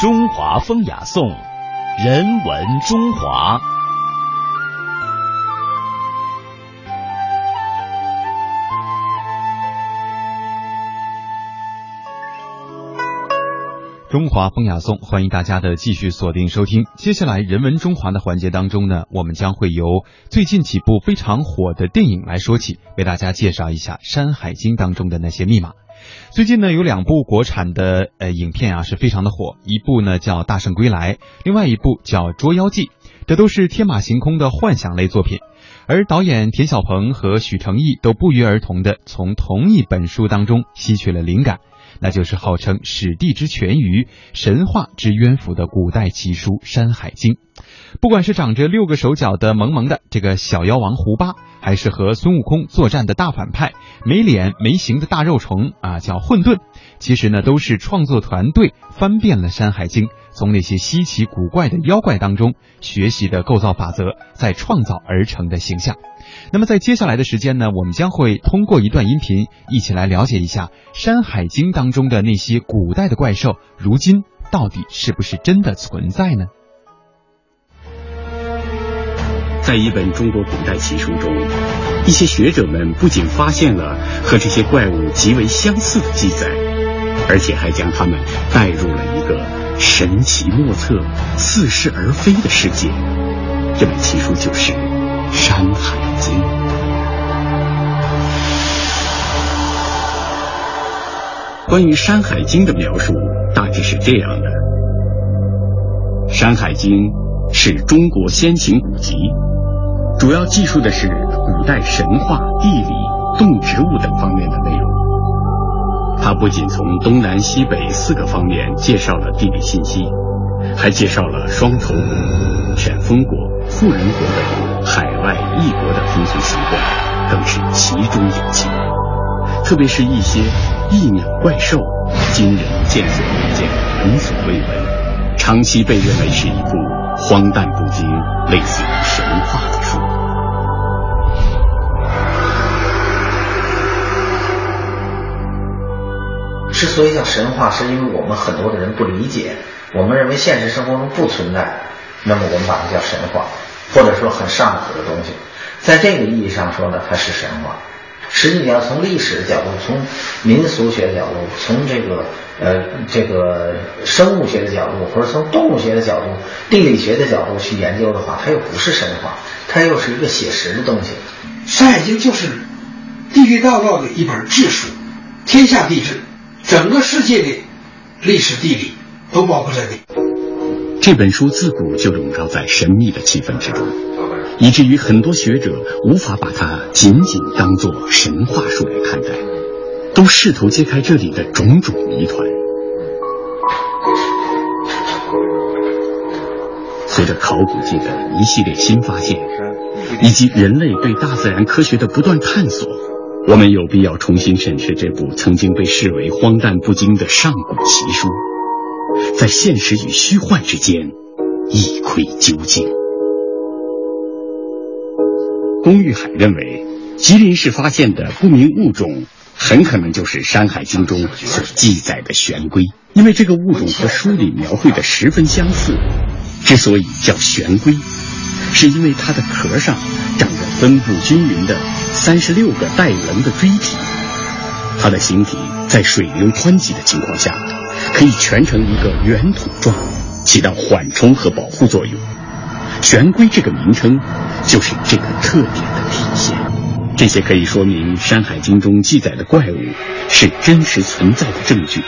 中华风雅颂，人文中华。中华风雅颂，欢迎大家的继续锁定收听。接下来人文中华的环节当中呢，我们将会由最近几部非常火的电影来说起，为大家介绍一下《山海经》当中的那些密码。最近呢，有两部国产的呃影片啊是非常的火，一部呢叫《大圣归来》，另外一部叫《捉妖记》，这都是天马行空的幻想类作品。而导演田晓鹏和许成义都不约而同的从同一本书当中吸取了灵感。那就是号称史地之全鱼、神话之渊符的古代奇书《山海经》。不管是长着六个手脚的萌萌的这个小妖王胡巴，还是和孙悟空作战的大反派没脸没形的大肉虫啊，叫混沌，其实呢都是创作团队翻遍了《山海经》，从那些稀奇古怪的妖怪当中学习的构造法则，再创造而成的形象。那么在接下来的时间呢，我们将会通过一段音频，一起来了解一下《山海经》当中的那些古代的怪兽，如今到底是不是真的存在呢？在一本中国古代奇书中，一些学者们不仅发现了和这些怪物极为相似的记载，而且还将它们带入了一个神奇莫测、似是而非的世界。这本奇书就是《山海经》。关于《山海经》的描述大致是这样的：《山海经》是中国先秦古籍。主要记述的是古代神话、地理、动植物等方面的内容。它不仅从东南西北四个方面介绍了地理信息，还介绍了双头国、犬风国、富人国等海外异国的风俗习惯，更是其中有纪。特别是一些异鸟怪兽，今人见所未见，闻所未闻，长期被认为是一部荒诞不经、类似于神话的书。之所以叫神话，是因为我们很多的人不理解，我们认为现实生活中不存在，那么我们把它叫神话，或者说很上古的东西。在这个意义上说呢，它是神话。实际上，从历史的角度，从民俗学角度，从这个呃这个生物学的角度，或者从动物学的角度、地理学的角度去研究的话，它又不是神话，它又是一个写实的东西。《山海经》就是地地道道的一本志书，天下地质。整个世界的历史地理都包括在内。这本书自古就笼罩在神秘的气氛之中，以至于很多学者无法把它仅仅当作神话书来看待，都试图揭开这里的种种谜团。随着考古界的一系列新发现，以及人类对大自然科学的不断探索。我们有必要重新审视这部曾经被视为荒诞不经的上古奇书，在现实与虚幻之间一窥究竟。龚玉海认为，吉林市发现的不明物种很可能就是《山海经》中所记载的玄龟，因为这个物种和书里描绘的十分相似。之所以叫玄龟，是因为它的壳上长着分布均匀的。三十六个带棱的锥体，它的形体在水流湍急的情况下，可以蜷成一个圆筒状，起到缓冲和保护作用。玄龟这个名称就是这个特点的。这些可以说明《山海经》中记载的怪物是真实存在的证据。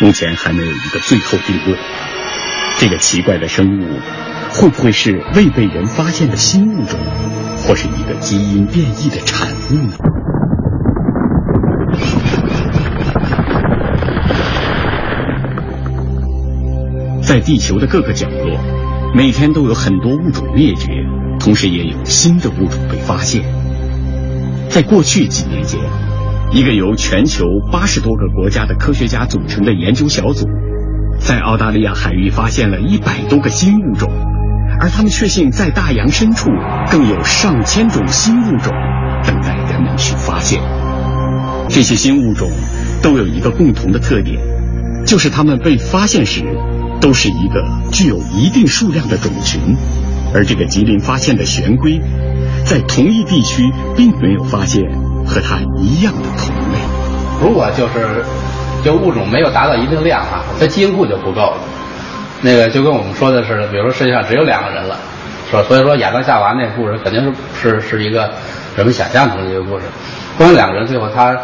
目前还没有一个最后定论。这个奇怪的生物。会不会是未被人发现的新物种，或是一个基因变异的产物呢？在地球的各个角落，每天都有很多物种灭绝，同时也有新的物种被发现。在过去几年间，一个由全球八十多个国家的科学家组成的研究小组，在澳大利亚海域发现了一百多个新物种，而他们确信在大洋深处更有上千种新物种等待人们去发现。这些新物种都有一个共同的特点，就是它们被发现时都是一个具有一定数量的种群，而这个吉林发现的玄龟，在同一地区并没有发现和它一样的同类。如果就是就物种没有达到一定量啊，它基因库就不够了。那个就跟我们说的似的，比如说世界上只有两个人了，是吧？所以说亚当夏娃那故事肯定是是是一个人们想象中的一个故事。光两个人最后他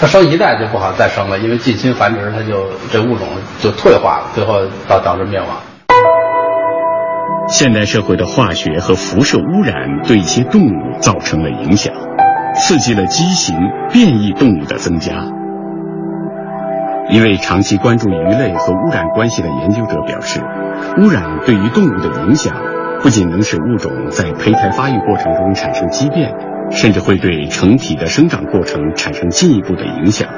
他生一代就不好再生了，因为近亲繁殖，他就这物种就退化了，最后导导致灭亡。现代社会的化学和辐射污染对一些动物造成了影响，刺激了畸形变异动物的增加。一位长期关注鱼类和污染关系的研究者表示，污染对于动物的影响不仅能使物种在胚胎发育过程中产生畸变，甚至会对成体的生长过程产生进一步的影响。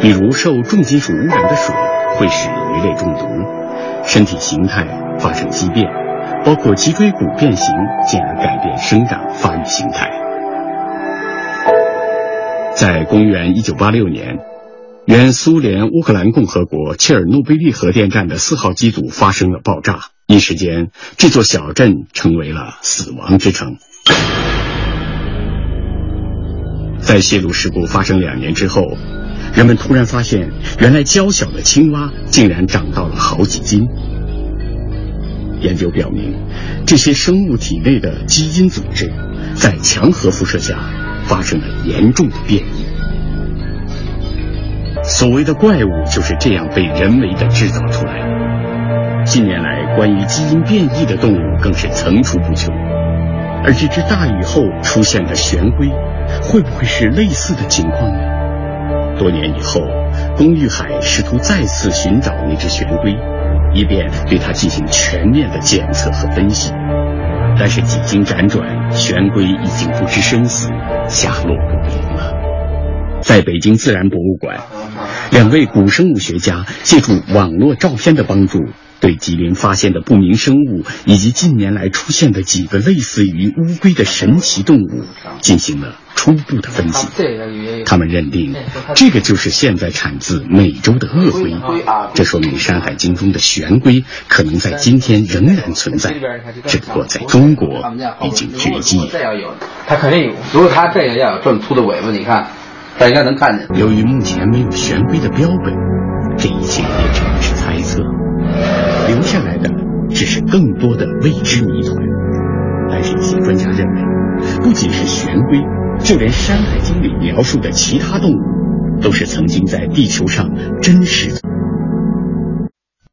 比如，受重金属污染的水会使鱼类中毒，身体形态发生畸变，包括脊椎骨变形，进而改变生长发育形态。在公元一九八六年。原苏联乌克兰共和国切尔诺贝利核电站的四号机组发生了爆炸，一时间这座小镇成为了死亡之城。在泄露事故发生两年之后，人们突然发现，原来娇小的青蛙竟然长到了好几斤。研究表明，这些生物体内的基因组织在强核辐射下发生了严重的变异。所谓的怪物就是这样被人为的制造出来的。近年来，关于基因变异的动物更是层出不穷。而这只大雨后出现的玄龟，会不会是类似的情况呢？多年以后，龚玉海试图再次寻找那只玄龟，以便对它进行全面的检测和分析。但是几经辗转，玄龟已经不知生死，下落不明了。在北京自然博物馆。两位古生物学家借助网络照片的帮助，对吉林发现的不明生物以及近年来出现的几个类似于乌龟的神奇动物进行了初步的分析。他们认定，这个就是现在产自美洲的鳄龟。这说明《山海经》中的玄龟可能在今天仍然存在，只不过在中国已经绝迹。它肯定有，如果它这个要有这么粗的尾巴，你看。大家能看见。由于目前没有玄龟的标本，这一切也只能是猜测，只是更多的未知谜团。但是，一些专家认为，不仅是玄龟，就连《山海经》里描述的其他动物，都是曾经在地球上真实的。